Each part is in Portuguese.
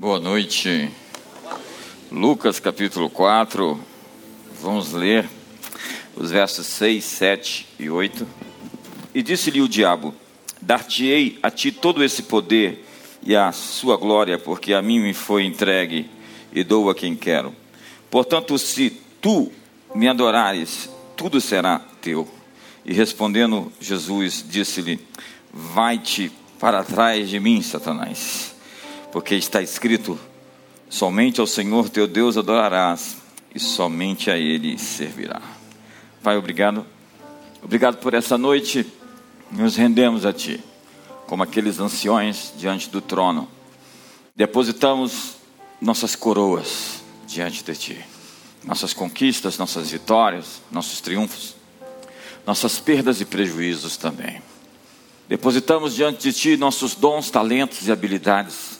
Boa noite. Lucas capítulo 4. Vamos ler os versos 6, 7 e 8. E disse-lhe o diabo: Dar-te-ei a ti todo esse poder e a sua glória, porque a mim me foi entregue e dou a quem quero. Portanto, se tu me adorares, tudo será teu. E respondendo Jesus, disse-lhe: Vai-te para trás de mim, Satanás, porque está escrito: Somente ao Senhor teu Deus adorarás, e somente a Ele servirá. Pai, obrigado. Obrigado por essa noite. Nos rendemos a Ti, como aqueles anciões diante do trono. Depositamos nossas coroas diante de Ti, nossas conquistas, nossas vitórias, nossos triunfos, nossas perdas e prejuízos também. Depositamos diante de Ti nossos dons, talentos e habilidades.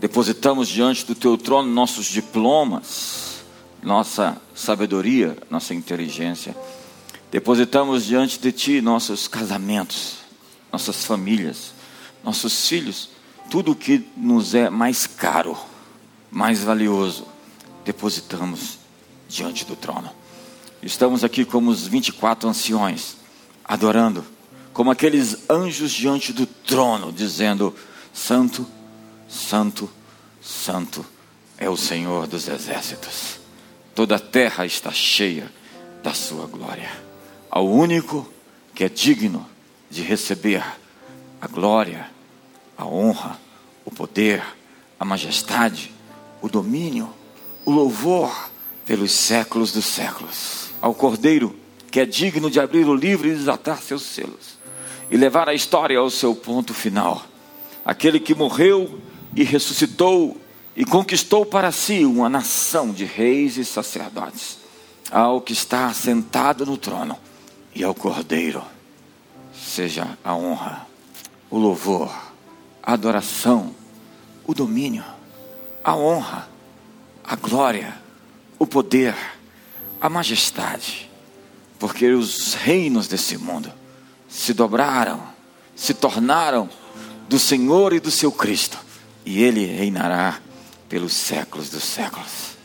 Depositamos diante do Teu trono nossos diplomas, nossa sabedoria, nossa inteligência. Depositamos diante de Ti nossos casamentos, nossas famílias, nossos filhos, tudo o que nos é mais caro, mais valioso, depositamos diante do trono. Estamos aqui como os 24 anciões, adorando como aqueles anjos diante do trono, dizendo: Santo, Santo, Santo é o Senhor dos exércitos. Toda a terra está cheia da sua glória. Ao único que é digno de receber a glória, a honra, o poder, a majestade, o domínio, o louvor pelos séculos dos séculos. Ao Cordeiro que é digno de abrir o livro e desatar seus selos e levar a história ao seu ponto final. Aquele que morreu e ressuscitou e conquistou para si uma nação de reis e sacerdotes, ao que está sentado no trono e ao Cordeiro, seja a honra, o louvor, a adoração, o domínio, a honra, a glória, o poder, a majestade, porque os reinos desse mundo se dobraram, se tornaram do Senhor e do seu Cristo, e Ele reinará pelos séculos dos séculos.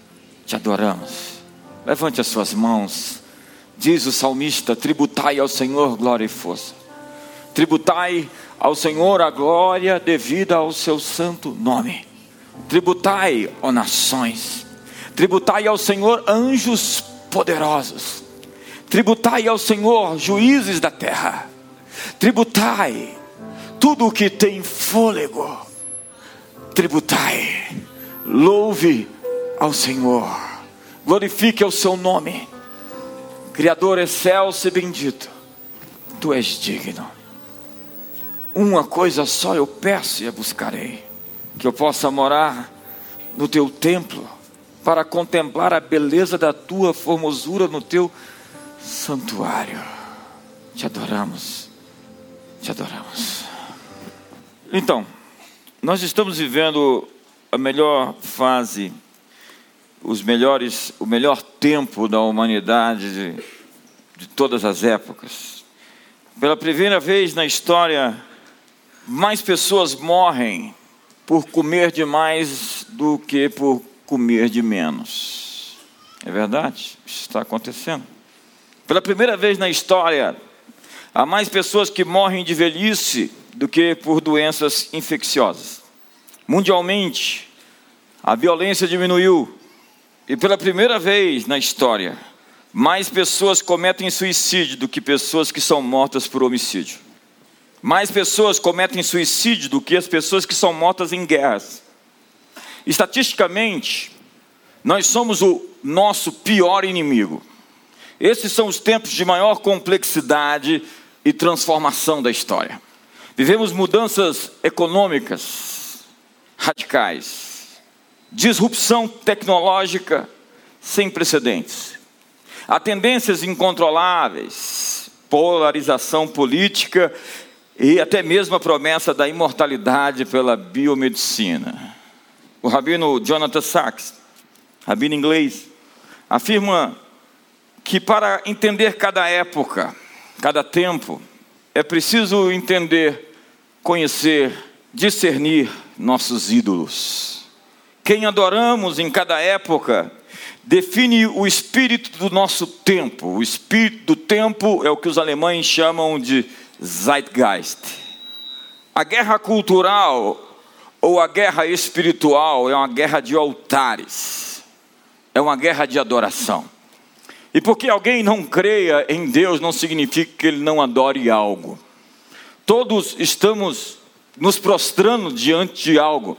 Te adoramos. Levante as suas mãos. Diz o salmista: tributai ao Senhor glória e força. Tributai ao Senhor a glória devida ao seu santo nome. Tributai, ó nações. Tributai ao Senhor anjos poderosos. Tributai ao Senhor juízes da terra tributai tudo o que tem fôlego, tributai, louve ao Senhor, glorifique o seu nome, Criador excelso e bendito, tu és digno. Uma coisa só eu peço e a buscarei: que eu possa morar no teu templo, para contemplar a beleza da tua formosura no teu santuário. Te adoramos te adoramos. Então, nós estamos vivendo a melhor fase, os melhores, o melhor tempo da humanidade de, de todas as épocas. Pela primeira vez na história, mais pessoas morrem por comer demais do que por comer de menos. É verdade? Isso está acontecendo. Pela primeira vez na história, Há mais pessoas que morrem de velhice do que por doenças infecciosas. Mundialmente, a violência diminuiu e pela primeira vez na história, mais pessoas cometem suicídio do que pessoas que são mortas por homicídio. Mais pessoas cometem suicídio do que as pessoas que são mortas em guerras. Estatisticamente, nós somos o nosso pior inimigo. Esses são os tempos de maior complexidade e transformação da história. Vivemos mudanças econômicas radicais, disrupção tecnológica sem precedentes, há tendências incontroláveis, polarização política e até mesmo a promessa da imortalidade pela biomedicina. O rabino Jonathan Sachs, rabino inglês, afirma que para entender cada época, cada tempo, é preciso entender, conhecer, discernir nossos ídolos. quem adoramos em cada época, define o espírito do nosso tempo. O espírito do tempo é o que os alemães chamam de Zeitgeist. A guerra cultural ou a guerra espiritual é uma guerra de altares, é uma guerra de adoração. E porque alguém não creia em Deus, não significa que ele não adore algo. Todos estamos nos prostrando diante de algo.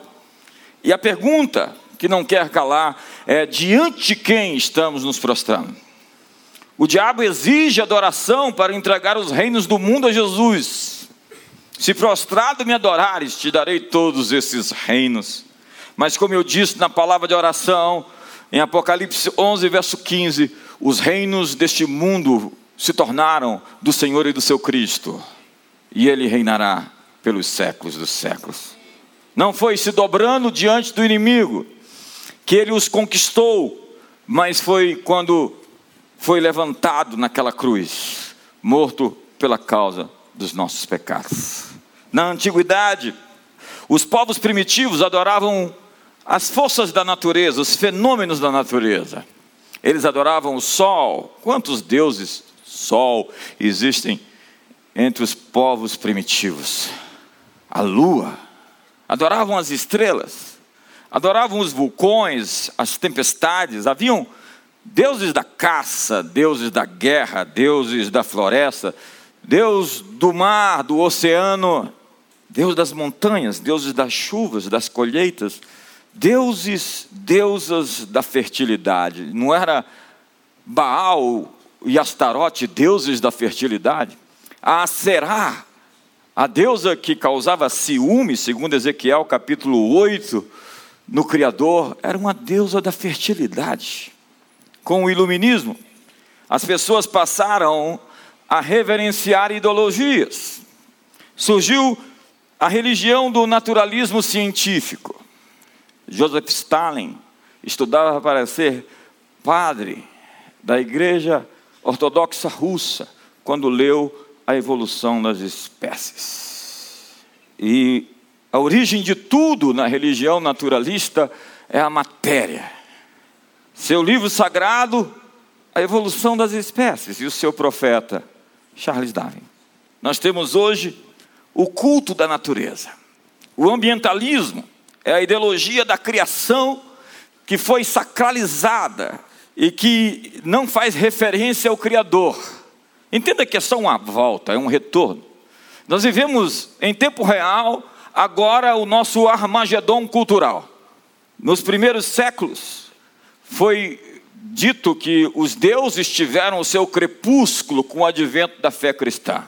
E a pergunta que não quer calar é: diante de quem estamos nos prostrando? O diabo exige adoração para entregar os reinos do mundo a Jesus. Se prostrado me adorares, te darei todos esses reinos. Mas, como eu disse na palavra de oração, em Apocalipse 11, verso 15: os reinos deste mundo se tornaram do Senhor e do seu Cristo, e ele reinará pelos séculos dos séculos. Não foi se dobrando diante do inimigo que ele os conquistou, mas foi quando foi levantado naquela cruz, morto pela causa dos nossos pecados. Na antiguidade, os povos primitivos adoravam as forças da natureza, os fenômenos da natureza. Eles adoravam o sol. Quantos deuses sol existem entre os povos primitivos? A lua. Adoravam as estrelas. Adoravam os vulcões, as tempestades. Haviam deuses da caça, deuses da guerra, deuses da floresta, Deus do mar, do oceano, Deus das montanhas, deuses das chuvas, das colheitas deuses, deusas da fertilidade. Não era Baal e Astarote, deuses da fertilidade. A Será, a deusa que causava ciúme, segundo Ezequiel capítulo 8, no Criador, era uma deusa da fertilidade. Com o iluminismo, as pessoas passaram a reverenciar ideologias. Surgiu a religião do naturalismo científico. Joseph Stalin estudava para ser padre da Igreja Ortodoxa Russa quando leu A Evolução das Espécies. E a origem de tudo na religião naturalista é a matéria. Seu livro sagrado, A Evolução das Espécies, e o seu profeta, Charles Darwin. Nós temos hoje o culto da natureza, o ambientalismo, é a ideologia da criação que foi sacralizada e que não faz referência ao Criador. Entenda que é só uma volta, é um retorno. Nós vivemos em tempo real agora o nosso Armagedon cultural. Nos primeiros séculos foi dito que os deuses tiveram o seu crepúsculo com o advento da fé cristã.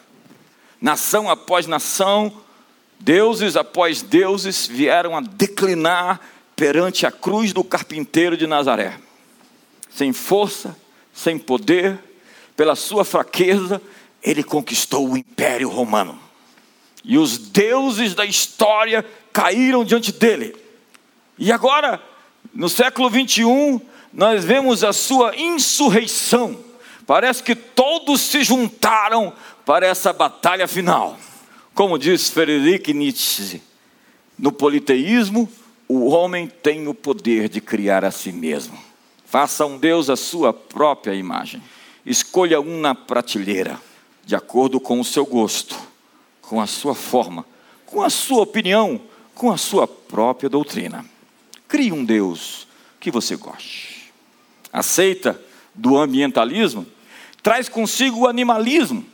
Nação após nação, Deuses após deuses vieram a declinar perante a cruz do carpinteiro de Nazaré. Sem força, sem poder, pela sua fraqueza, ele conquistou o império romano. E os deuses da história caíram diante dele. E agora, no século 21, nós vemos a sua insurreição. Parece que todos se juntaram para essa batalha final. Como diz Friedrich Nietzsche, no politeísmo, o homem tem o poder de criar a si mesmo. Faça um Deus a sua própria imagem. Escolha um na prateleira, de acordo com o seu gosto, com a sua forma, com a sua opinião, com a sua própria doutrina. Crie um Deus que você goste. A seita do ambientalismo traz consigo o animalismo,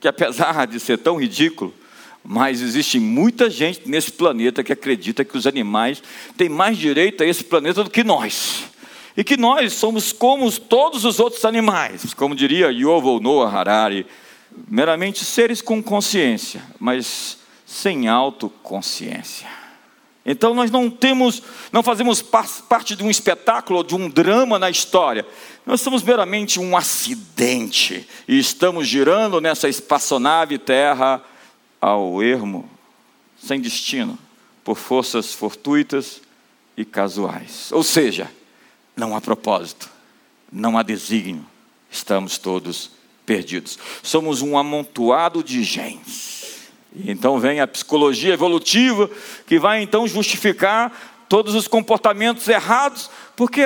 que apesar de ser tão ridículo, mas existe muita gente nesse planeta que acredita que os animais têm mais direito a esse planeta do que nós. E que nós somos como todos os outros animais, como diria Yuval Noah Harari, meramente seres com consciência, mas sem autoconsciência. Então nós não temos, não fazemos parte de um espetáculo de um drama na história. Nós somos meramente um acidente e estamos girando nessa espaçonave Terra ao ermo sem destino, por forças fortuitas e casuais. Ou seja, não há propósito, não há desígnio, estamos todos perdidos. Somos um amontoado de genes. E então vem a psicologia evolutiva, que vai então justificar todos os comportamentos errados, porque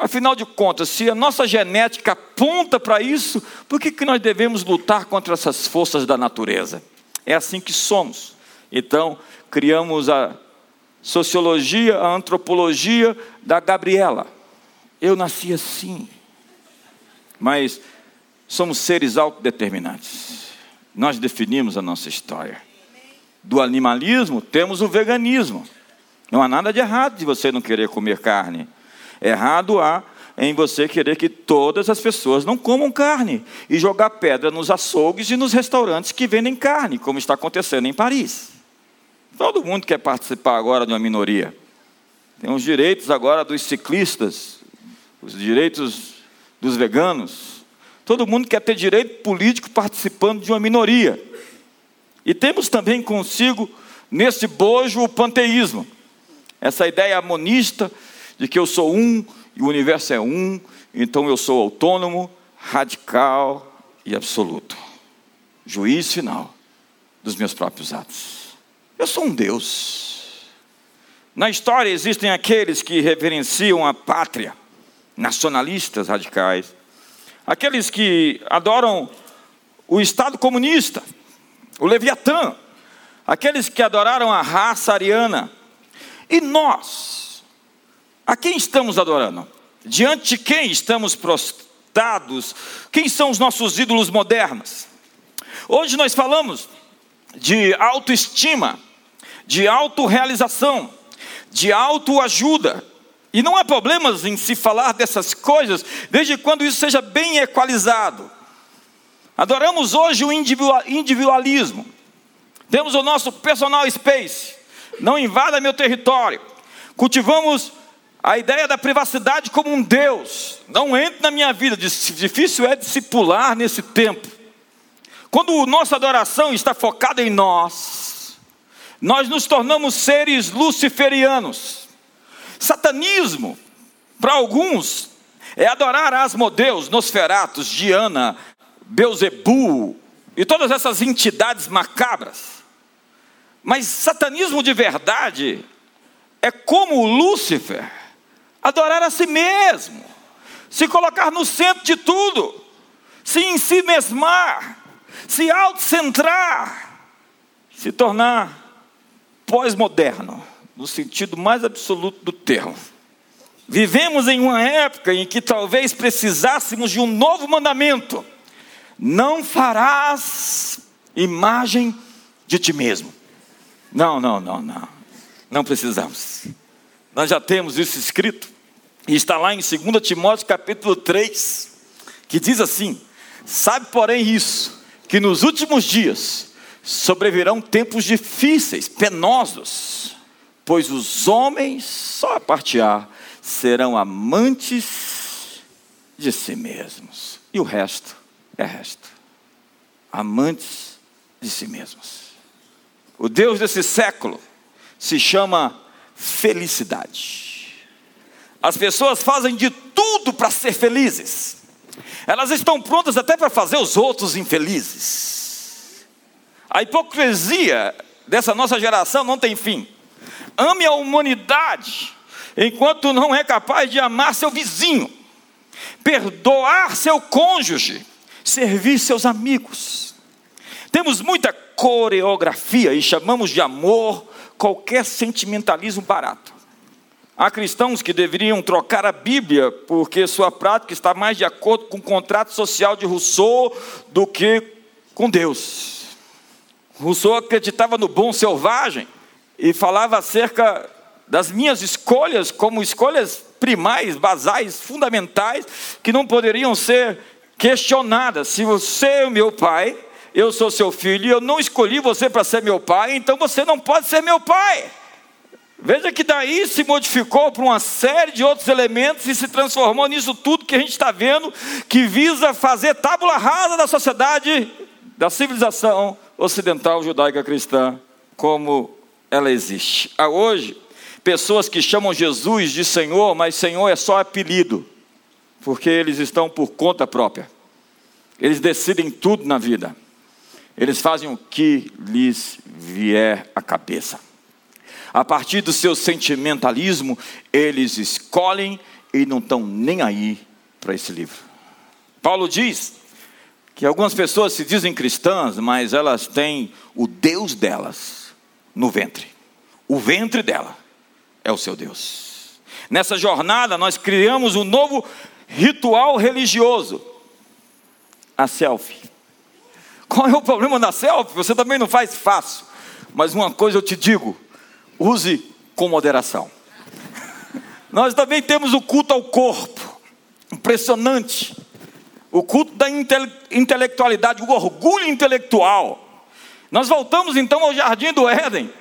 afinal de contas, se a nossa genética aponta para isso, por que, que nós devemos lutar contra essas forças da natureza? É assim que somos. Então, criamos a sociologia, a antropologia da Gabriela. Eu nasci assim. Mas somos seres autodeterminantes. Nós definimos a nossa história. Do animalismo, temos o veganismo. Não há nada de errado de você não querer comer carne. Errado há em você querer que todas as pessoas não comam carne e jogar pedra nos açougues e nos restaurantes que vendem carne, como está acontecendo em Paris. Todo mundo quer participar agora de uma minoria. Tem os direitos agora dos ciclistas, os direitos dos veganos. Todo mundo quer ter direito político participando de uma minoria. E temos também consigo, nesse bojo, o panteísmo. Essa ideia monista de que eu sou um e o universo é um, então eu sou autônomo, radical e absoluto. Juiz final dos meus próprios atos. Eu sou um Deus. Na história existem aqueles que reverenciam a pátria, nacionalistas radicais, aqueles que adoram o Estado comunista, o Leviatã, aqueles que adoraram a raça ariana. E nós, a quem estamos adorando? Diante de quem estamos prostrados? Quem são os nossos ídolos modernos? Hoje nós falamos de autoestima, de autorrealização, de autoajuda. E não há problemas em se falar dessas coisas, desde quando isso seja bem equalizado. Adoramos hoje o individualismo. Temos o nosso personal space. Não invada meu território. Cultivamos a ideia da privacidade como um Deus. Não entre na minha vida. Difícil é discipular nesse tempo. Quando nossa adoração está focada em nós, nós nos tornamos seres luciferianos. Satanismo, para alguns, é adorar Asmodeus, Nosferatus, Diana, Beuzebu e todas essas entidades macabras. Mas satanismo de verdade é como Lúcifer adorar a si mesmo, se colocar no centro de tudo, se em si mesmar, se autocentrar, se tornar pós-moderno, no sentido mais absoluto do termo. Vivemos em uma época em que talvez precisássemos de um novo mandamento não farás imagem de ti mesmo. Não, não, não, não. Não precisamos. Nós já temos isso escrito. E está lá em 2 Timóteo capítulo 3, que diz assim: Sabe, porém, isso, que nos últimos dias sobrevirão tempos difíceis, penosos, pois os homens, só a partear, serão amantes de si mesmos. E o resto é resto. Amantes de si mesmos. O Deus desse século se chama felicidade. As pessoas fazem de tudo para ser felizes. Elas estão prontas até para fazer os outros infelizes. A hipocrisia dessa nossa geração não tem fim. Ame a humanidade enquanto não é capaz de amar seu vizinho, perdoar seu cônjuge, servir seus amigos. Temos muita coreografia e chamamos de amor qualquer sentimentalismo barato. Há cristãos que deveriam trocar a Bíblia porque sua prática está mais de acordo com o contrato social de Rousseau do que com Deus. Rousseau acreditava no bom selvagem e falava acerca das minhas escolhas como escolhas primais, basais, fundamentais, que não poderiam ser questionada: se você é meu pai, eu sou seu filho, e eu não escolhi você para ser meu pai, então você não pode ser meu pai. Veja que daí se modificou para uma série de outros elementos e se transformou nisso tudo que a gente está vendo, que visa fazer tábula rasa da sociedade, da civilização ocidental judaica cristã, como ela existe. Há hoje, pessoas que chamam Jesus de Senhor, mas Senhor é só apelido porque eles estão por conta própria. Eles decidem tudo na vida. Eles fazem o que lhes vier à cabeça. A partir do seu sentimentalismo, eles escolhem e não estão nem aí para esse livro. Paulo diz que algumas pessoas se dizem cristãs, mas elas têm o Deus delas no ventre. O ventre dela é o seu Deus. Nessa jornada, nós criamos um novo ritual religioso: a selfie. Qual é o problema da selfie? Você também não faz fácil. Mas uma coisa eu te digo: use com moderação. Nós também temos o culto ao corpo, impressionante. O culto da intele intelectualidade, o orgulho intelectual. Nós voltamos então ao jardim do Éden.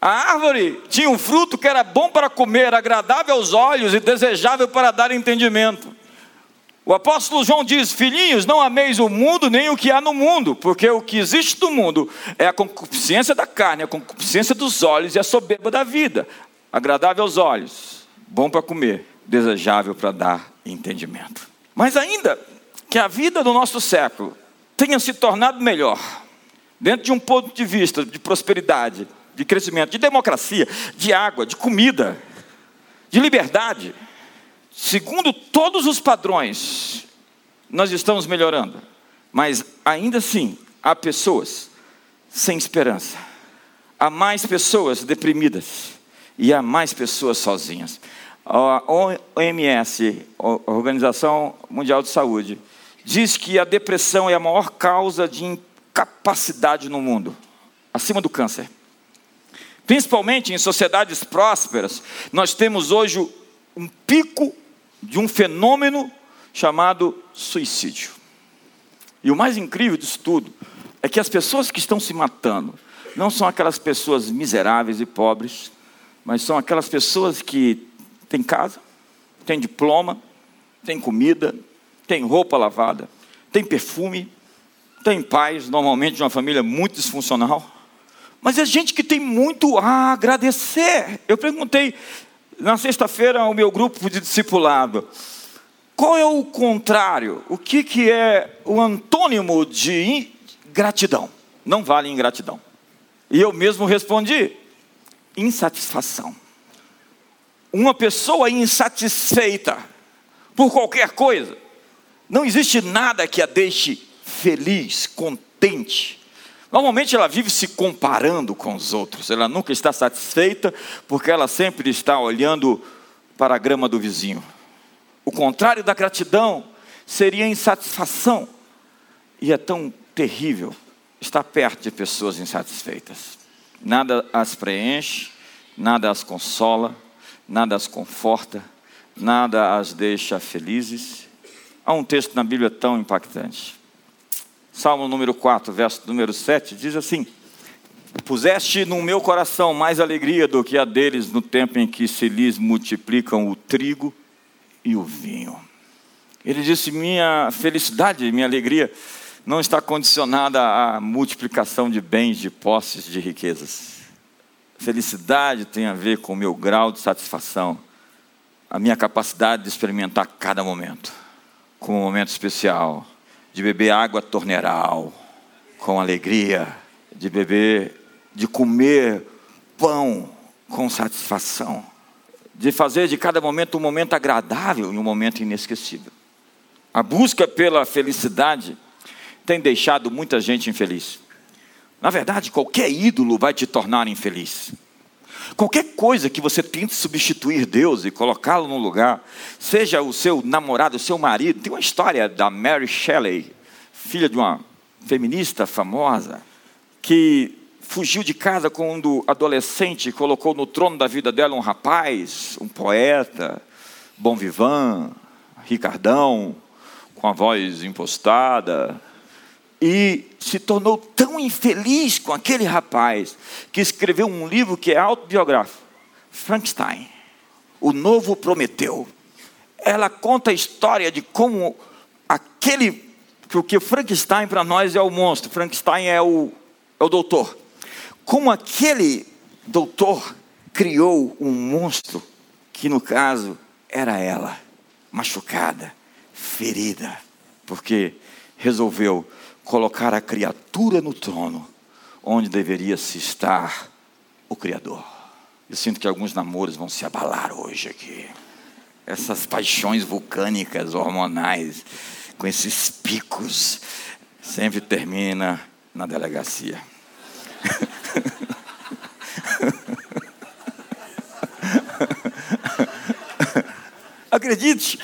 A árvore tinha um fruto que era bom para comer, agradável aos olhos e desejável para dar entendimento. O apóstolo João diz: Filhinhos, não ameis o mundo nem o que há no mundo, porque o que existe no mundo é a concupiscência da carne, a concupiscência dos olhos e a soberba da vida. Agradável aos olhos, bom para comer, desejável para dar entendimento. Mas ainda que a vida do nosso século tenha se tornado melhor, dentro de um ponto de vista de prosperidade, de crescimento, de democracia, de água, de comida, de liberdade, segundo todos os padrões, nós estamos melhorando. Mas ainda assim, há pessoas sem esperança. Há mais pessoas deprimidas e há mais pessoas sozinhas. A OMS, a Organização Mundial de Saúde, diz que a depressão é a maior causa de incapacidade no mundo, acima do câncer. Principalmente em sociedades prósperas, nós temos hoje um pico de um fenômeno chamado suicídio. E o mais incrível disso tudo é que as pessoas que estão se matando não são aquelas pessoas miseráveis e pobres, mas são aquelas pessoas que têm casa, têm diploma, têm comida, têm roupa lavada, têm perfume, têm paz, normalmente de uma família muito disfuncional. Mas é gente que tem muito a agradecer. Eu perguntei na sexta-feira, o meu grupo de discipulado. Qual é o contrário? O que, que é o antônimo de gratidão? Não vale ingratidão. E eu mesmo respondi: insatisfação. Uma pessoa insatisfeita por qualquer coisa, não existe nada que a deixe feliz, contente, Normalmente ela vive se comparando com os outros, ela nunca está satisfeita, porque ela sempre está olhando para a grama do vizinho. O contrário da gratidão seria insatisfação, e é tão terrível estar perto de pessoas insatisfeitas. Nada as preenche, nada as consola, nada as conforta, nada as deixa felizes. Há um texto na Bíblia tão impactante. Salmo número 4, verso número 7, diz assim: Puseste no meu coração mais alegria do que a deles no tempo em que se lhes multiplicam o trigo e o vinho. Ele disse: Minha felicidade, minha alegria não está condicionada à multiplicação de bens, de posses, de riquezas. Felicidade tem a ver com o meu grau de satisfação, a minha capacidade de experimentar cada momento, como um momento especial de beber água torneral com alegria, de beber, de comer pão com satisfação, de fazer de cada momento um momento agradável e um momento inesquecível. A busca pela felicidade tem deixado muita gente infeliz. Na verdade, qualquer ídolo vai te tornar infeliz. Qualquer coisa que você tente substituir Deus e colocá-lo no lugar, seja o seu namorado, o seu marido. Tem uma história da Mary Shelley, filha de uma feminista famosa, que fugiu de casa quando adolescente e colocou no trono da vida dela um rapaz, um poeta, bom vivant, Ricardão, com a voz impostada, e se tornou tão infeliz com aquele rapaz que escreveu um livro que é autobiográfico, Frankenstein, o novo Prometeu. Ela conta a história de como aquele, porque Frankenstein para nós é o monstro, Frankenstein é o, é o doutor. Como aquele doutor criou um monstro que no caso era ela, machucada, ferida, porque resolveu colocar a criatura no trono, onde deveria se estar o Criador. Eu sinto que alguns namoros vão se abalar hoje aqui. Essas paixões vulcânicas, hormonais, com esses picos, sempre termina na delegacia. Acredite,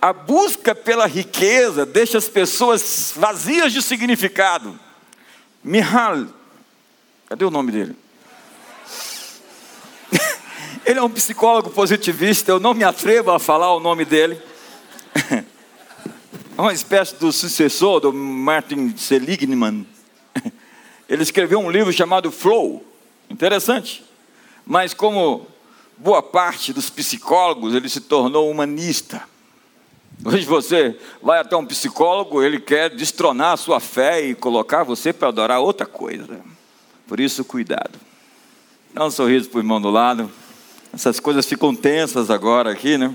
a busca pela riqueza deixa as pessoas vazias de significado. Mihal, cadê o nome dele? Ele é um psicólogo positivista, eu não me atrevo a falar o nome dele. É uma espécie do sucessor do Martin Seligman. Ele escreveu um livro chamado Flow. Interessante. Mas como boa parte dos psicólogos, ele se tornou humanista. Hoje você vai até um psicólogo, ele quer destronar a sua fé e colocar você para adorar outra coisa. Por isso, cuidado. Dá um sorriso para o irmão do lado. Essas coisas ficam tensas agora aqui, né?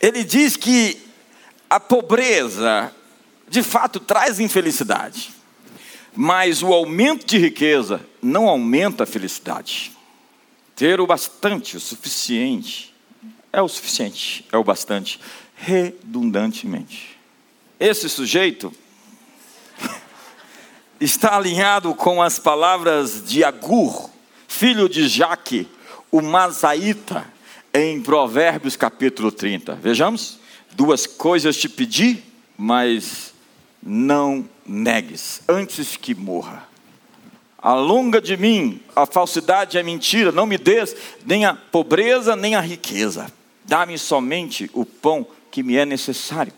Ele diz que a pobreza, de fato, traz infelicidade. Mas o aumento de riqueza não aumenta a felicidade. Ter o bastante, o suficiente, é o suficiente, é o bastante, redundantemente. Esse sujeito está alinhado com as palavras de Agur, filho de Jaque, o Masaíta, em Provérbios capítulo 30. Vejamos: duas coisas te pedi, mas não negues, antes que morra. Alonga de mim a falsidade e a mentira, não me des nem a pobreza nem a riqueza. Dá-me somente o pão que me é necessário,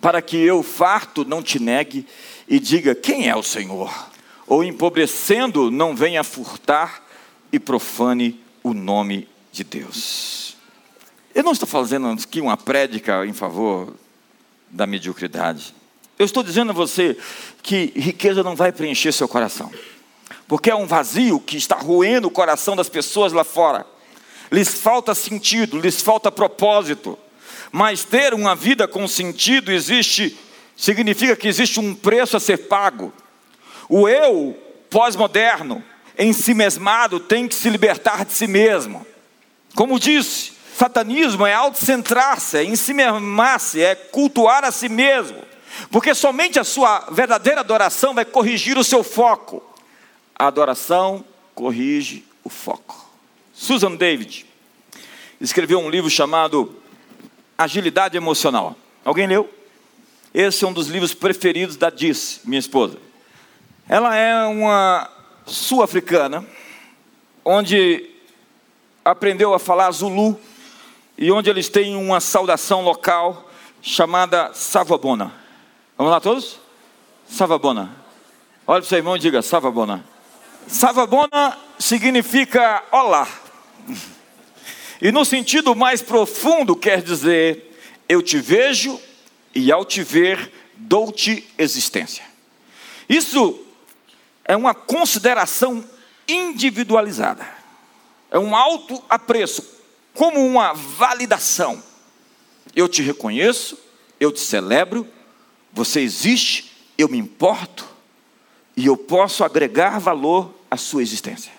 para que eu, farto, não te negue e diga: Quem é o Senhor? Ou empobrecendo, não venha furtar e profane o nome de Deus. Eu não estou fazendo aqui uma prédica em favor da mediocridade. Eu estou dizendo a você que riqueza não vai preencher seu coração, porque é um vazio que está roendo o coração das pessoas lá fora. Lhes falta sentido, lhes falta propósito. Mas ter uma vida com sentido existe, significa que existe um preço a ser pago. O eu pós-moderno em si mesmado tem que se libertar de si mesmo. Como disse, satanismo é autocentrar-se, é ensimesmar-se, é cultuar a si mesmo. Porque somente a sua verdadeira adoração vai corrigir o seu foco. A adoração corrige o foco. Susan David escreveu um livro chamado Agilidade Emocional. Alguém leu? Esse é um dos livros preferidos da Diz, minha esposa. Ela é uma sul-africana, onde aprendeu a falar Zulu e onde eles têm uma saudação local chamada Savabona. Vamos lá todos? Savabona. Olha para o seu irmão e diga Savabona. Savabona significa olá. E no sentido mais profundo quer dizer eu te vejo e ao te ver dou-te existência. Isso é uma consideração individualizada, é um alto apreço, como uma validação. Eu te reconheço, eu te celebro, você existe, eu me importo e eu posso agregar valor à sua existência.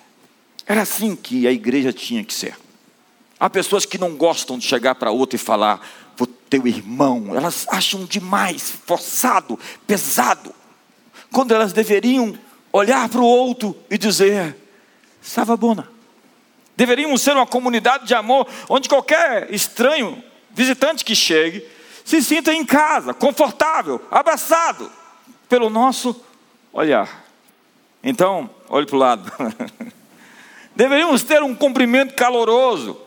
Era assim que a igreja tinha que ser. Há pessoas que não gostam de chegar para outra e falar, o teu irmão, elas acham demais, forçado, pesado, quando elas deveriam olhar para o outro e dizer: Savabona. Deveríamos ser uma comunidade de amor onde qualquer estranho, visitante que chegue, se sinta em casa, confortável, abraçado pelo nosso olhar. Então, olhe para o lado. Deveríamos ter um cumprimento caloroso.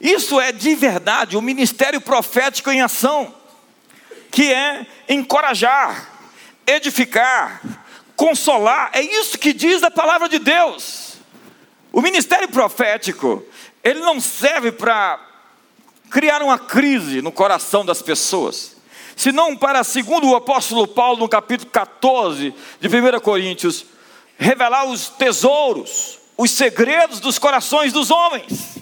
Isso é de verdade o ministério profético em ação, que é encorajar, edificar, consolar. É isso que diz a palavra de Deus. O ministério profético, ele não serve para criar uma crise no coração das pessoas, senão para, segundo o apóstolo Paulo, no capítulo 14 de 1 Coríntios, revelar os tesouros, os segredos dos corações dos homens.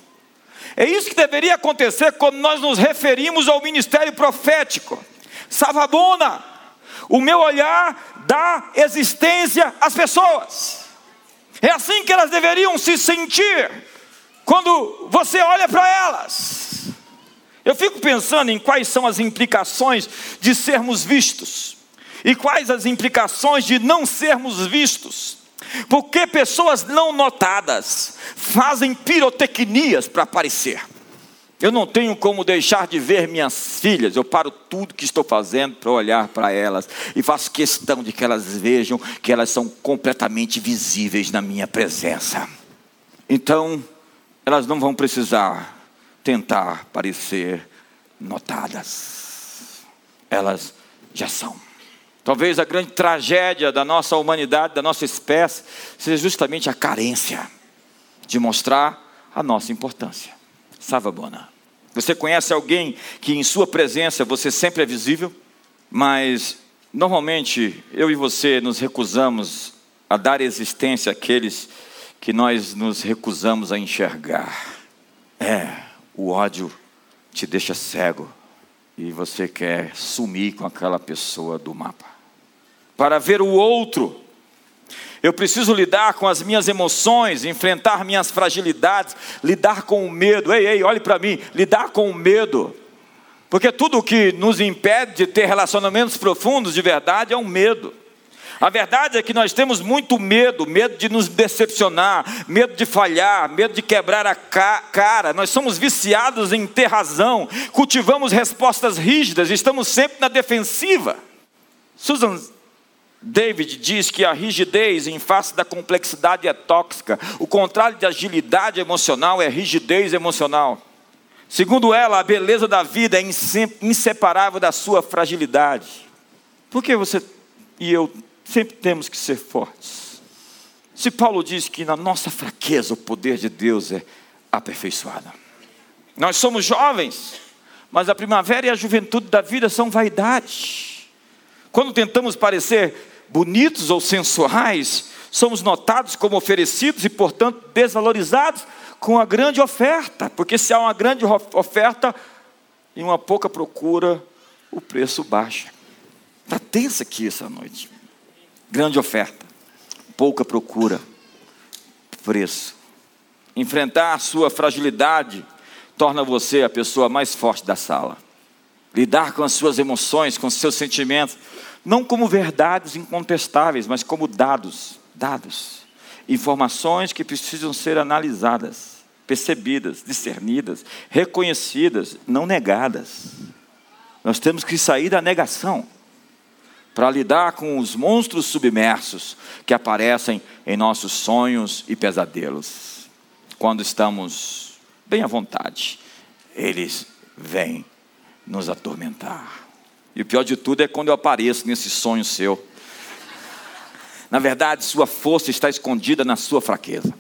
É isso que deveria acontecer quando nós nos referimos ao ministério profético. Savabona, o meu olhar dá existência às pessoas. É assim que elas deveriam se sentir quando você olha para elas. Eu fico pensando em quais são as implicações de sermos vistos e quais as implicações de não sermos vistos. Porque pessoas não notadas fazem pirotecnias para aparecer. Eu não tenho como deixar de ver minhas filhas. Eu paro tudo que estou fazendo para olhar para elas e faço questão de que elas vejam que elas são completamente visíveis na minha presença. Então, elas não vão precisar tentar parecer notadas. Elas já são. Talvez a grande tragédia da nossa humanidade, da nossa espécie, seja justamente a carência de mostrar a nossa importância. Savabona. Você conhece alguém que em sua presença você sempre é visível, mas normalmente eu e você nos recusamos a dar existência àqueles que nós nos recusamos a enxergar. É, o ódio te deixa cego e você quer sumir com aquela pessoa do mapa. Para ver o outro, eu preciso lidar com as minhas emoções, enfrentar minhas fragilidades, lidar com o medo. Ei, ei, olhe para mim, lidar com o medo. Porque tudo o que nos impede de ter relacionamentos profundos de verdade é um medo. A verdade é que nós temos muito medo, medo de nos decepcionar, medo de falhar, medo de quebrar a cara. Nós somos viciados em ter razão, cultivamos respostas rígidas, estamos sempre na defensiva. Susan David diz que a rigidez em face da complexidade é tóxica. O contrário de agilidade emocional é rigidez emocional. Segundo ela, a beleza da vida é inseparável da sua fragilidade. Por que você e eu sempre temos que ser fortes? Se Paulo diz que na nossa fraqueza o poder de Deus é aperfeiçoado. Nós somos jovens, mas a primavera e a juventude da vida são vaidade. Quando tentamos parecer bonitos ou sensuais, somos notados como oferecidos e, portanto, desvalorizados com a grande oferta, porque se há uma grande oferta e uma pouca procura, o preço baixa. Está tensa aqui essa noite. Grande oferta, pouca procura, preço. Enfrentar a sua fragilidade torna você a pessoa mais forte da sala. Lidar com as suas emoções, com os seus sentimentos, não como verdades incontestáveis, mas como dados, dados, informações que precisam ser analisadas, percebidas, discernidas, reconhecidas, não negadas. Nós temos que sair da negação para lidar com os monstros submersos que aparecem em nossos sonhos e pesadelos. Quando estamos bem à vontade, eles vêm nos atormentar. E o pior de tudo é quando eu apareço nesse sonho seu. Na verdade, sua força está escondida na sua fraqueza.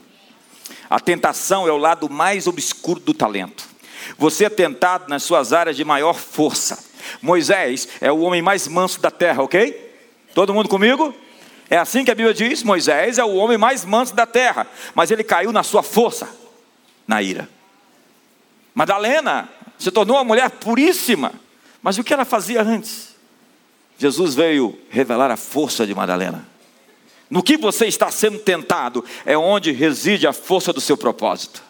A tentação é o lado mais obscuro do talento. Você é tentado nas suas áreas de maior força. Moisés é o homem mais manso da terra, ok? Todo mundo comigo? É assim que a Bíblia diz: Moisés é o homem mais manso da terra, mas ele caiu na sua força, na ira. Madalena se tornou uma mulher puríssima, mas o que ela fazia antes? Jesus veio revelar a força de Madalena. No que você está sendo tentado é onde reside a força do seu propósito.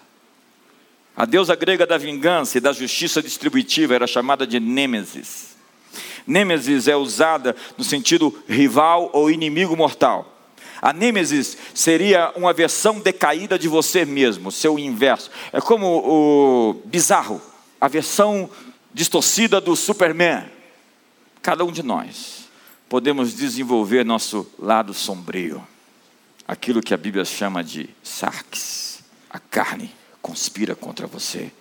A deusa grega da vingança e da justiça distributiva era chamada de Nêmesis. Nêmesis é usada no sentido rival ou inimigo mortal. A Nêmesis seria uma versão decaída de você mesmo, seu inverso. É como o bizarro, a versão distorcida do Superman. Cada um de nós podemos desenvolver nosso lado sombrio, aquilo que a Bíblia chama de sarx. A carne conspira contra você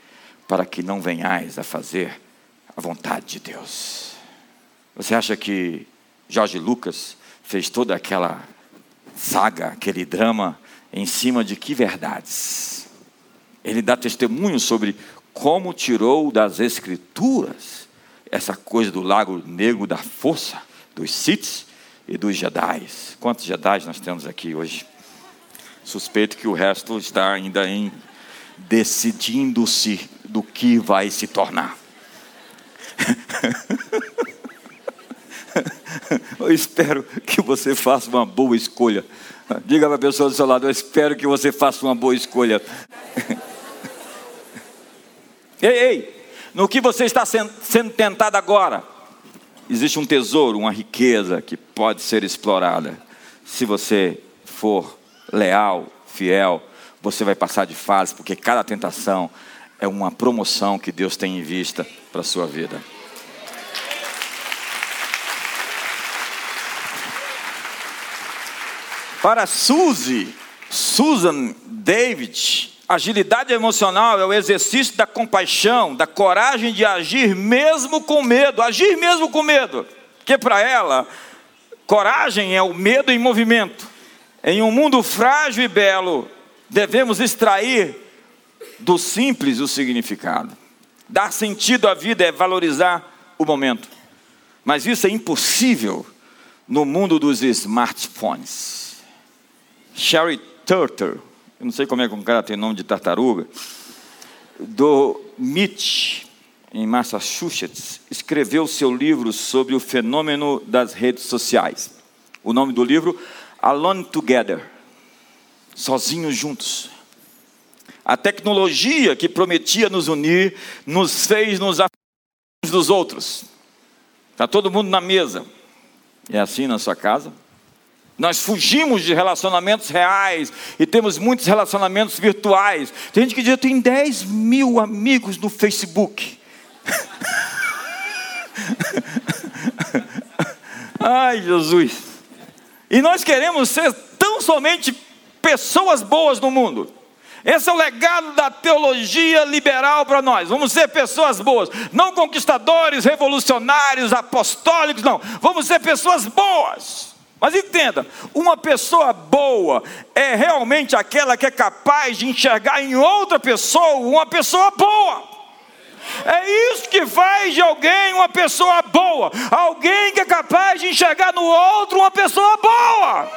para que não venhais a fazer a vontade de Deus. Você acha que Jorge Lucas fez toda aquela saga, aquele drama, em cima de que verdades? Ele dá testemunho sobre como tirou das Escrituras essa coisa do lago negro da força, dos Siths e dos Jedi. Quantos Jedi nós temos aqui hoje? Suspeito que o resto está ainda em decidindo-se do que vai se tornar. Eu espero que você faça uma boa escolha. Diga para a pessoa do seu lado: Eu espero que você faça uma boa escolha. Ei, ei, no que você está sendo tentado agora, existe um tesouro, uma riqueza que pode ser explorada. Se você for leal, fiel, você vai passar de fase, porque cada tentação é uma promoção que Deus tem em vista para a sua vida. Para Suzy, Susan David, agilidade emocional é o exercício da compaixão, da coragem de agir mesmo com medo, agir mesmo com medo, porque para ela, coragem é o medo em movimento. Em um mundo frágil e belo, devemos extrair do simples o significado. Dar sentido à vida é valorizar o momento. Mas isso é impossível no mundo dos smartphones. Sherry Turtle, eu não sei como é que um cara tem nome de tartaruga, do Mitch, em Massachusetts, escreveu seu livro sobre o fenômeno das redes sociais. O nome do livro, Alone Together, sozinhos juntos. A tecnologia que prometia nos unir, nos fez nos afastar dos outros. Está todo mundo na mesa. É assim na sua casa? Nós fugimos de relacionamentos reais e temos muitos relacionamentos virtuais. Tem gente que diz: Eu tenho 10 mil amigos no Facebook. Ai, Jesus. E nós queremos ser tão somente pessoas boas no mundo. Esse é o legado da teologia liberal para nós. Vamos ser pessoas boas, não conquistadores, revolucionários, apostólicos, não. Vamos ser pessoas boas. Mas entenda, uma pessoa boa é realmente aquela que é capaz de enxergar em outra pessoa uma pessoa boa. É isso que faz de alguém uma pessoa boa. Alguém que é capaz de enxergar no outro uma pessoa boa.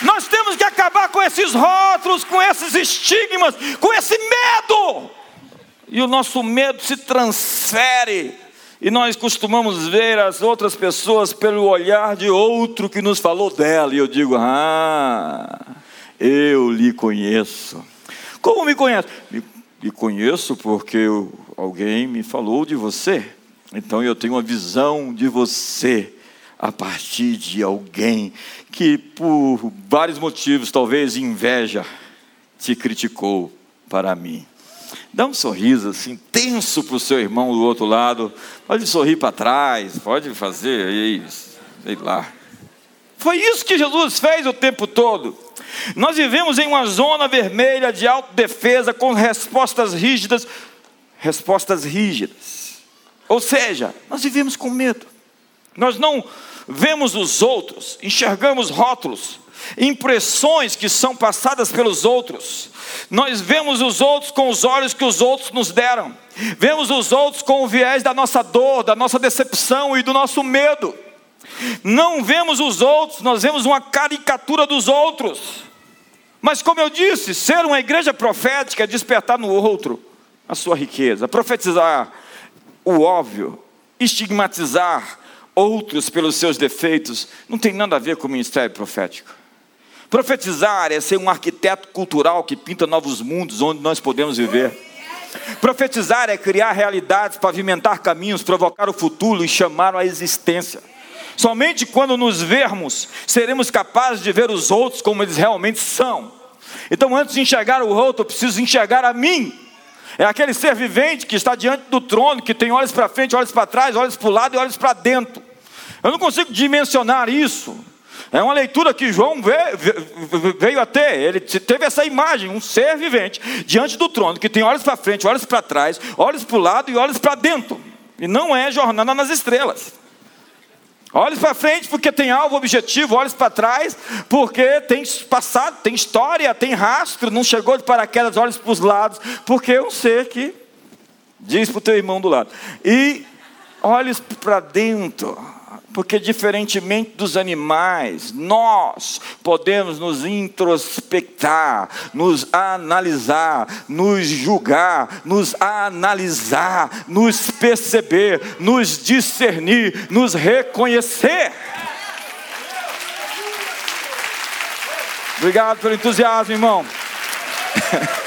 Nós temos que acabar com esses rótulos, com esses estigmas, com esse medo. E o nosso medo se transfere. E nós costumamos ver as outras pessoas pelo olhar de outro que nos falou dela. E eu digo, ah, eu lhe conheço. Como me conhece? Me, me conheço porque eu, alguém me falou de você. Então eu tenho uma visão de você a partir de alguém que, por vários motivos, talvez inveja, te criticou para mim. Dá um sorriso assim, tenso para o seu irmão do outro lado. Pode sorrir para trás, pode fazer aí, sei lá. Foi isso que Jesus fez o tempo todo. Nós vivemos em uma zona vermelha de autodefesa com respostas rígidas, respostas rígidas. Ou seja, nós vivemos com medo. Nós não vemos os outros, enxergamos rótulos, impressões que são passadas pelos outros. Nós vemos os outros com os olhos que os outros nos deram. Vemos os outros com o viés da nossa dor, da nossa decepção e do nosso medo. Não vemos os outros, nós vemos uma caricatura dos outros. Mas, como eu disse, ser uma igreja profética é despertar no outro a sua riqueza, profetizar o óbvio, estigmatizar outros pelos seus defeitos, não tem nada a ver com o ministério profético. Profetizar é ser um arquiteto cultural que pinta novos mundos onde nós podemos viver. Profetizar é criar realidades, pavimentar caminhos, provocar o futuro e chamar a existência. Somente quando nos vermos, seremos capazes de ver os outros como eles realmente são. Então, antes de enxergar o outro, eu preciso enxergar a mim. É aquele ser vivente que está diante do trono, que tem olhos para frente, olhos para trás, olhos para o lado e olhos para dentro. Eu não consigo dimensionar isso. É uma leitura que João veio, veio a ter. Ele teve essa imagem, um ser vivente diante do trono, que tem olhos para frente, olhos para trás, olhos para o lado e olhos para dentro. E não é jornada nas estrelas. Olhos para frente porque tem alvo objetivo, olhos para trás porque tem passado, tem história, tem rastro, não chegou de paraquedas, olhos para os lados, porque é um ser que diz para o teu irmão do lado. E olhos para dentro, porque, diferentemente dos animais, nós podemos nos introspectar, nos analisar, nos julgar, nos analisar, nos perceber, nos discernir, nos reconhecer. Obrigado pelo entusiasmo, irmão.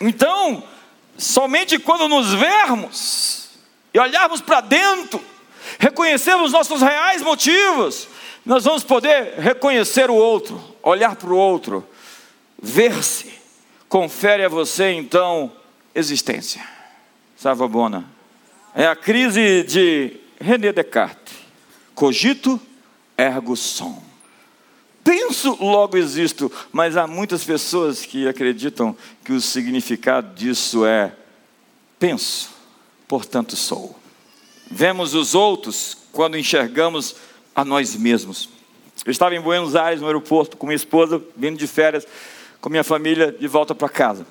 Então, somente quando nos vermos e olharmos para dentro, reconhecermos nossos reais motivos, nós vamos poder reconhecer o outro, olhar para o outro, ver-se. Confere a você então existência. Savabona. É a crise de René Descartes. Cogito ergo sum. Penso, logo existo, mas há muitas pessoas que acreditam que o significado disso é penso, portanto sou. Vemos os outros quando enxergamos a nós mesmos. Eu estava em Buenos Aires, no aeroporto, com minha esposa, vindo de férias, com minha família, de volta para casa.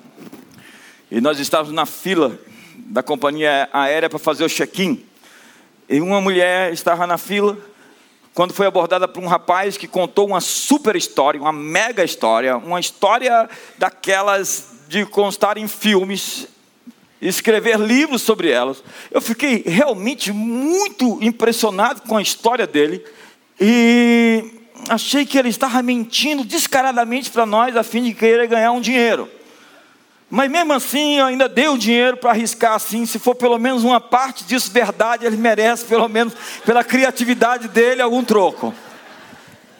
E nós estávamos na fila da companhia aérea para fazer o check-in. E uma mulher estava na fila, quando foi abordada por um rapaz que contou uma super história, uma mega história, uma história daquelas de constar em filmes, escrever livros sobre elas. Eu fiquei realmente muito impressionado com a história dele e achei que ele estava mentindo descaradamente para nós a fim de querer ganhar um dinheiro. Mas mesmo assim, eu ainda dei o dinheiro para arriscar assim. Se for pelo menos uma parte disso verdade, ele merece, pelo menos pela criatividade dele, algum troco.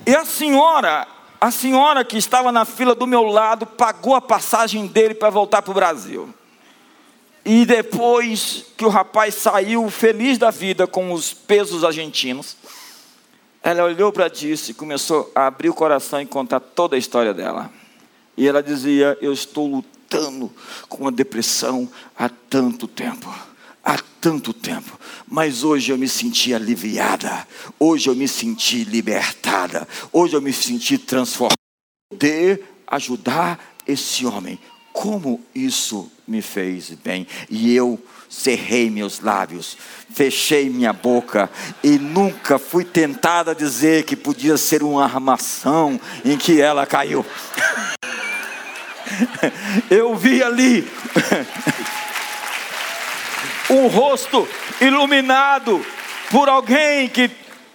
E a senhora, a senhora que estava na fila do meu lado, pagou a passagem dele para voltar para o Brasil. E depois que o rapaz saiu feliz da vida com os pesos argentinos, ela olhou para disso e começou a abrir o coração e contar toda a história dela. E ela dizia: Eu estou lutando com a depressão há tanto tempo. Há tanto tempo, mas hoje eu me senti aliviada, hoje eu me senti libertada, hoje eu me senti transformada. Poder ajudar esse homem como isso me fez bem. E eu cerrei meus lábios, fechei minha boca e nunca fui tentada a dizer que podia ser uma armação em que ela caiu. Eu vi ali um rosto iluminado por alguém que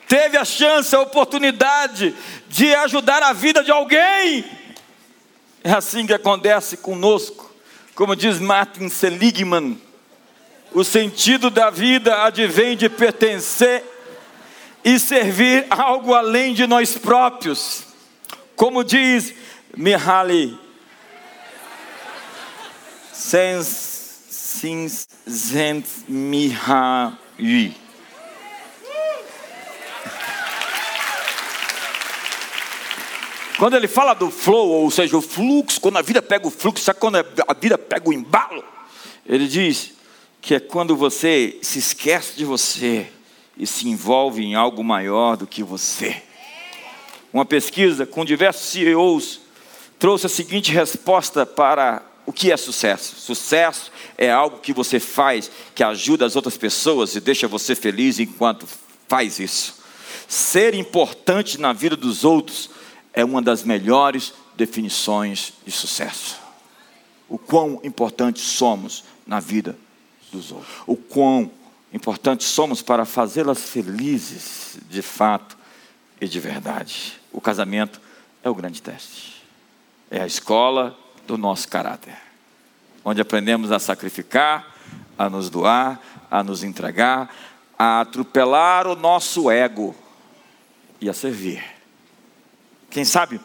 teve a chance, a oportunidade de ajudar a vida de alguém. É assim que acontece conosco. Como diz Martin Seligman, o sentido da vida advém de pertencer e servir algo além de nós próprios. Como diz Mihaly Csikszentmihalyi. Quando ele fala do flow, ou seja, o fluxo, quando a vida pega o fluxo, sabe quando a vida pega o embalo? Ele diz que é quando você se esquece de você e se envolve em algo maior do que você. Uma pesquisa com diversos CEOs trouxe a seguinte resposta para o que é sucesso. Sucesso é algo que você faz que ajuda as outras pessoas e deixa você feliz enquanto faz isso. Ser importante na vida dos outros é uma das melhores definições de sucesso. O quão importante somos na vida dos outros. O quão importante somos para fazê-las felizes de fato e de verdade. O casamento é o grande teste. É a escola do nosso caráter. Onde aprendemos a sacrificar, a nos doar, a nos entregar, a atropelar o nosso ego e a servir. Quem sabe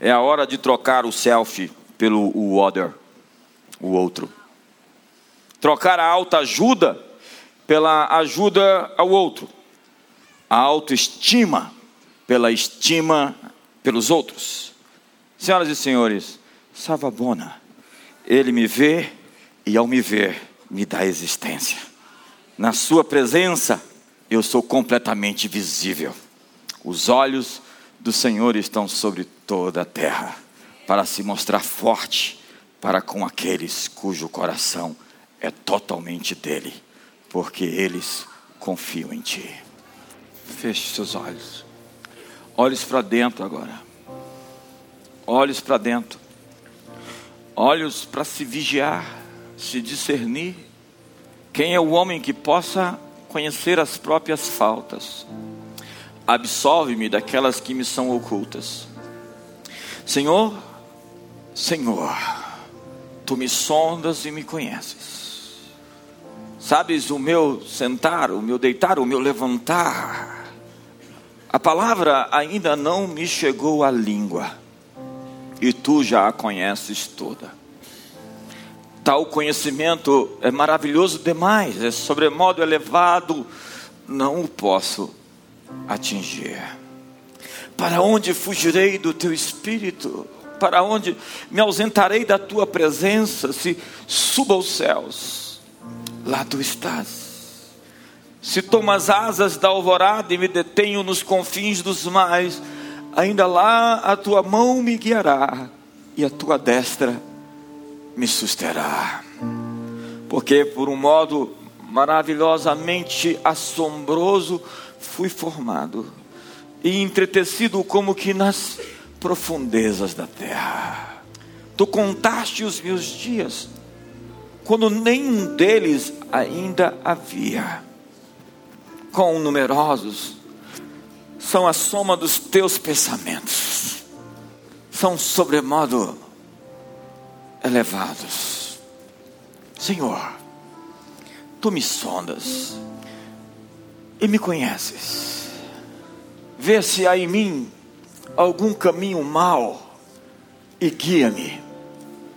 é a hora de trocar o selfie pelo o other, o outro. Trocar a alta ajuda pela ajuda ao outro. A autoestima pela estima pelos outros. Senhoras e senhores, Savabona, ele me vê e ao me ver me dá existência. Na sua presença eu sou completamente visível. Os olhos do Senhor estão sobre toda a terra, para se mostrar forte para com aqueles cujo coração é totalmente dele, porque eles confiam em ti. Feche seus olhos. Olhos para dentro agora. Olhos para dentro. Olhos para se vigiar, se discernir. Quem é o homem que possa conhecer as próprias faltas? Absolve-me daquelas que me são ocultas. Senhor, Senhor, tu me sondas e me conheces. Sabes o meu sentar, o meu deitar, o meu levantar. A palavra ainda não me chegou à língua, e tu já a conheces toda. Tal conhecimento é maravilhoso demais, é sobremodo elevado, não o posso atingir. Para onde fugirei do teu espírito? Para onde me ausentarei da tua presença? Se suba aos céus, lá tu estás. Se tomo as asas da alvorada e me detenho nos confins dos mares, ainda lá a tua mão me guiará e a tua destra me susterá. Porque por um modo maravilhosamente assombroso fui formado e entretecido como que nas profundezas da terra. Tu contaste os meus dias, quando nenhum deles ainda havia. Quão numerosos são a soma dos teus pensamentos, são sobremodo elevados. Senhor, tu me sondas e me conheces. Vê se há em mim algum caminho mau e guia-me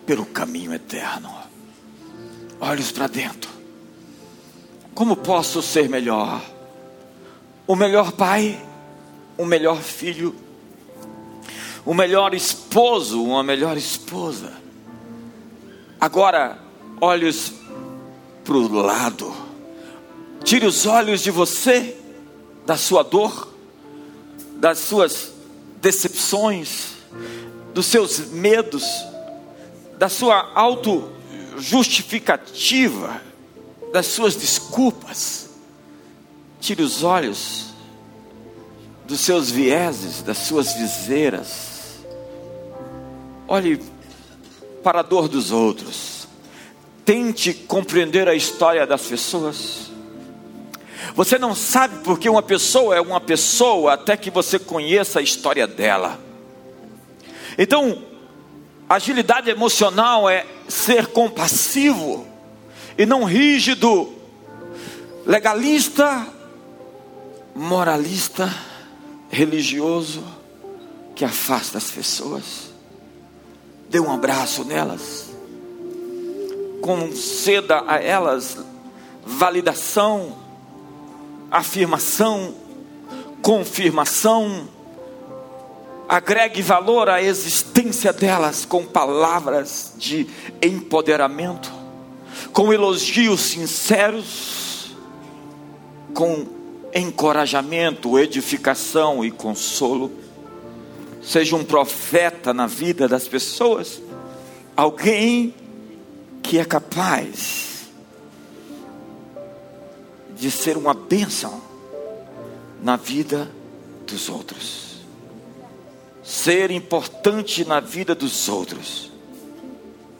pelo caminho eterno. Olhos para dentro. Como posso ser melhor? O melhor pai, o melhor filho, o melhor esposo, uma melhor esposa. Agora, olhos para o lado Tire os olhos de você, da sua dor, das suas decepções, dos seus medos, da sua auto-justificativa, das suas desculpas. Tire os olhos dos seus vieses, das suas viseiras. Olhe para a dor dos outros. Tente compreender a história das pessoas. Você não sabe porque uma pessoa é uma pessoa até que você conheça a história dela. Então, agilidade emocional é ser compassivo e não rígido, legalista, moralista, religioso, que afasta as pessoas. Dê um abraço nelas, conceda a elas validação, afirmação, confirmação, agregue valor à existência delas com palavras de empoderamento, com elogios sinceros, com encorajamento, edificação e consolo. Seja um profeta na vida das pessoas, alguém que é capaz de ser uma bênção na vida dos outros. Ser importante na vida dos outros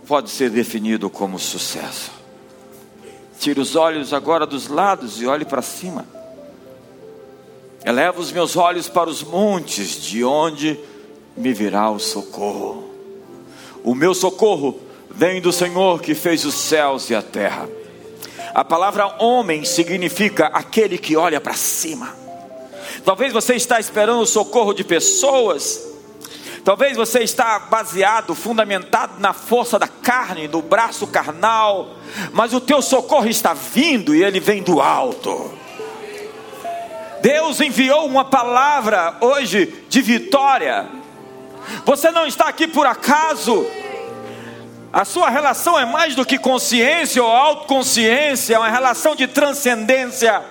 pode ser definido como sucesso. Tire os olhos agora dos lados e olhe para cima. Eleva os meus olhos para os montes, de onde me virá o socorro. O meu socorro vem do Senhor que fez os céus e a terra. A palavra homem significa aquele que olha para cima. Talvez você está esperando o socorro de pessoas. Talvez você está baseado, fundamentado na força da carne, do braço carnal, mas o teu socorro está vindo e ele vem do alto. Deus enviou uma palavra hoje de vitória. Você não está aqui por acaso. A sua relação é mais do que consciência ou autoconsciência, é uma relação de transcendência.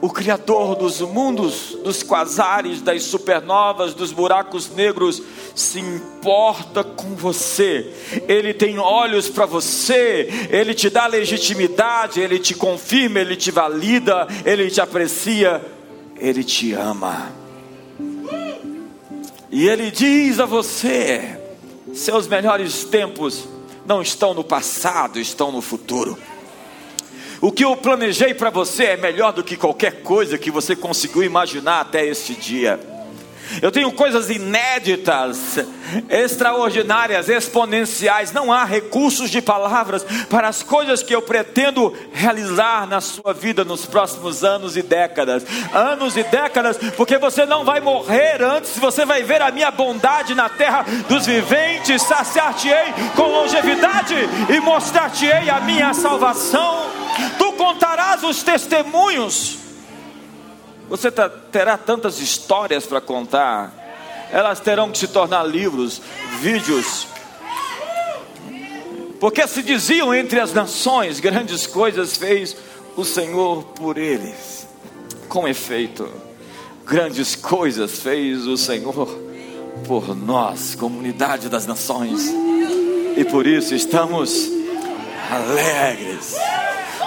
O Criador dos mundos, dos quasares, das supernovas, dos buracos negros, se importa com você. Ele tem olhos para você, ele te dá legitimidade, ele te confirma, ele te valida, ele te aprecia, ele te ama. E ele diz a você: seus melhores tempos não estão no passado, estão no futuro. O que eu planejei para você é melhor do que qualquer coisa que você conseguiu imaginar até este dia. Eu tenho coisas inéditas, extraordinárias, exponenciais. Não há recursos de palavras para as coisas que eu pretendo realizar na sua vida nos próximos anos e décadas. Anos e décadas, porque você não vai morrer antes, você vai ver a minha bondade na terra dos viventes. Saciar-te-ei com longevidade e mostrar-te-ei a minha salvação. Tu contarás os testemunhos você terá tantas histórias para contar, elas terão que se tornar livros, vídeos. Porque se diziam entre as nações, grandes coisas fez o Senhor por eles. Com efeito, grandes coisas fez o Senhor por nós, comunidade das nações. E por isso estamos alegres.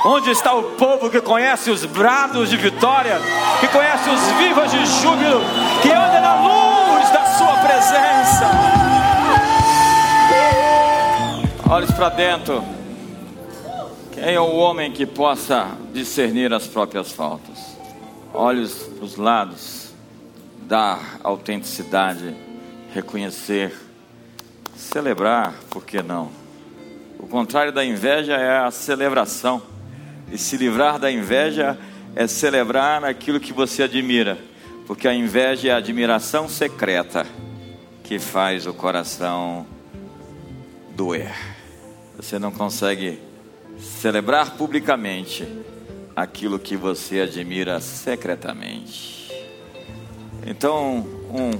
Onde está o povo que conhece os brados de vitória, que conhece os vivas de júbilo, que anda na luz da sua presença? Olhos para dentro. Quem é o homem que possa discernir as próprias faltas? Olhos para os lados, dar autenticidade, reconhecer, celebrar, por que não? O contrário da inveja é a celebração. E se livrar da inveja é celebrar aquilo que você admira, porque a inveja é a admiração secreta que faz o coração doer. Você não consegue celebrar publicamente aquilo que você admira secretamente. Então, um,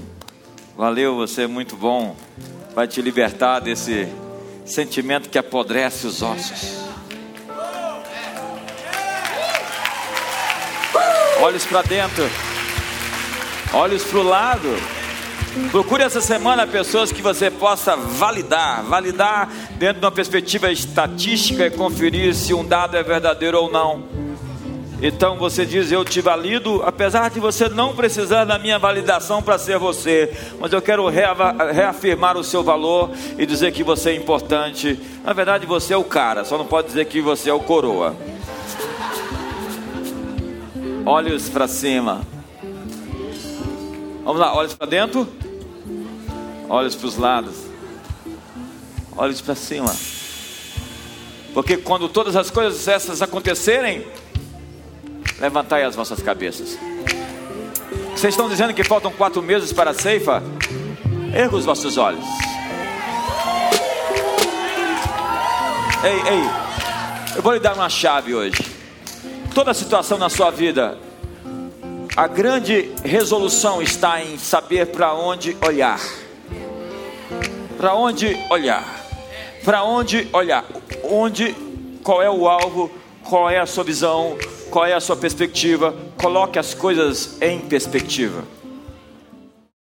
valeu, você é muito bom, vai te libertar desse sentimento que apodrece os ossos. Olhos para dentro, olhos para o lado. Procure essa semana pessoas que você possa validar, validar dentro de uma perspectiva estatística e conferir se um dado é verdadeiro ou não. Então você diz: Eu te valido, apesar de você não precisar da minha validação para ser você, mas eu quero reafirmar o seu valor e dizer que você é importante. Na verdade, você é o cara, só não pode dizer que você é o coroa. Olhos para cima. Vamos lá, olhos para dentro. Olhos para os lados. Olhos para cima. Porque quando todas as coisas essas acontecerem, levantai as vossas cabeças. Vocês estão dizendo que faltam quatro meses para a ceifa? Erga os vossos olhos. Ei, ei, eu vou lhe dar uma chave hoje toda a situação na sua vida, a grande resolução está em saber para onde olhar. Para onde olhar? Para onde olhar? Onde, qual é o alvo? Qual é a sua visão? Qual é a sua perspectiva? Coloque as coisas em perspectiva.